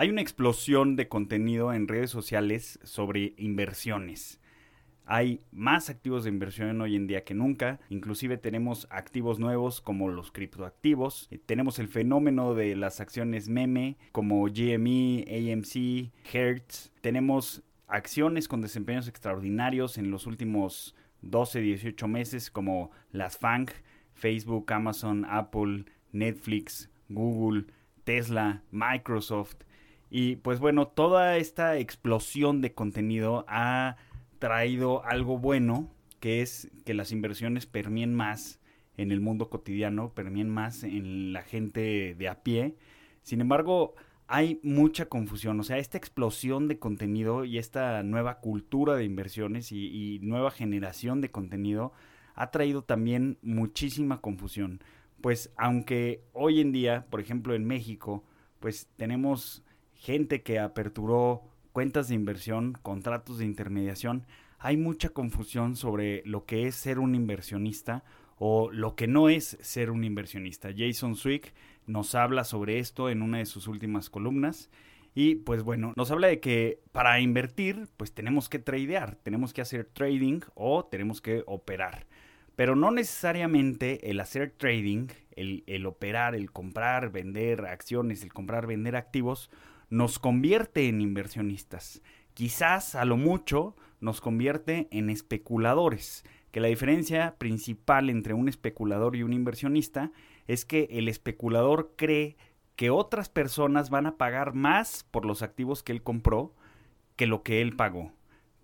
Hay una explosión de contenido en redes sociales sobre inversiones. Hay más activos de inversión hoy en día que nunca. Inclusive tenemos activos nuevos como los criptoactivos. Eh, tenemos el fenómeno de las acciones meme como GME, AMC, Hertz. Tenemos acciones con desempeños extraordinarios en los últimos 12, 18 meses como las FANG, Facebook, Amazon, Apple, Netflix, Google, Tesla, Microsoft. Y pues bueno, toda esta explosión de contenido ha traído algo bueno, que es que las inversiones permien más en el mundo cotidiano, permien más en la gente de a pie. Sin embargo, hay mucha confusión, o sea, esta explosión de contenido y esta nueva cultura de inversiones y, y nueva generación de contenido ha traído también muchísima confusión. Pues aunque hoy en día, por ejemplo en México, pues tenemos gente que aperturó cuentas de inversión, contratos de intermediación, hay mucha confusión sobre lo que es ser un inversionista o lo que no es ser un inversionista. Jason Swick nos habla sobre esto en una de sus últimas columnas y pues bueno, nos habla de que para invertir pues tenemos que tradear, tenemos que hacer trading o tenemos que operar. Pero no necesariamente el hacer trading, el, operar, el comprar, vender acciones, el comprar, vender activos, nos convierte en inversionistas. Quizás a lo mucho nos convierte en especuladores, que la diferencia principal entre un especulador y un inversionista es que el especulador cree que otras personas van a pagar más por los activos que él compró que lo que él pagó.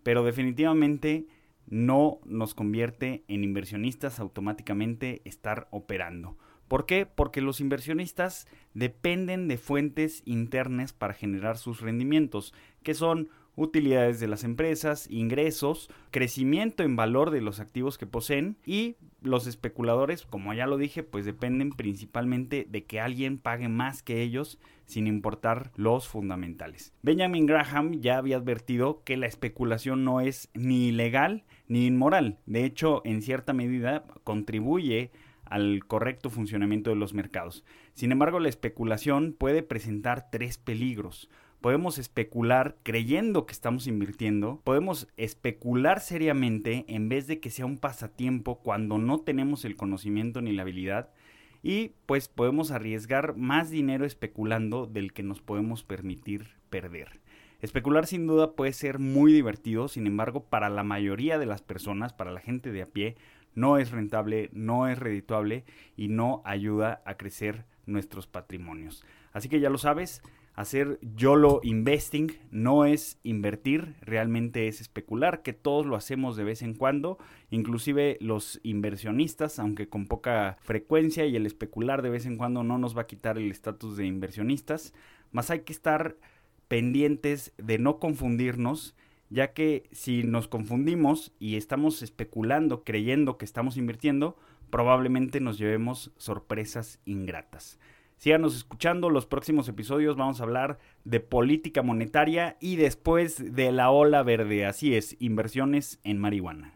Pero definitivamente no nos convierte en inversionistas automáticamente estar operando. ¿Por qué? Porque los inversionistas dependen de fuentes internas para generar sus rendimientos, que son utilidades de las empresas, ingresos, crecimiento en valor de los activos que poseen y los especuladores, como ya lo dije, pues dependen principalmente de que alguien pague más que ellos sin importar los fundamentales. Benjamin Graham ya había advertido que la especulación no es ni ilegal ni inmoral, de hecho en cierta medida contribuye al correcto funcionamiento de los mercados. Sin embargo, la especulación puede presentar tres peligros. Podemos especular creyendo que estamos invirtiendo, podemos especular seriamente en vez de que sea un pasatiempo cuando no tenemos el conocimiento ni la habilidad y pues podemos arriesgar más dinero especulando del que nos podemos permitir perder. Especular sin duda puede ser muy divertido, sin embargo, para la mayoría de las personas, para la gente de a pie, no es rentable, no es redituable y no ayuda a crecer nuestros patrimonios. Así que ya lo sabes, hacer YOLO investing no es invertir, realmente es especular, que todos lo hacemos de vez en cuando, inclusive los inversionistas, aunque con poca frecuencia y el especular de vez en cuando no nos va a quitar el estatus de inversionistas, más hay que estar pendientes de no confundirnos ya que si nos confundimos y estamos especulando creyendo que estamos invirtiendo, probablemente nos llevemos sorpresas ingratas. Síganos escuchando, los próximos episodios vamos a hablar de política monetaria y después de la ola verde, así es, inversiones en marihuana.